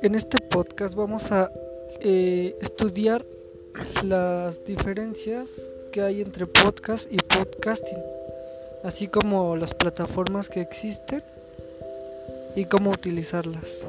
En este podcast vamos a eh, estudiar las diferencias que hay entre podcast y podcasting, así como las plataformas que existen y cómo utilizarlas.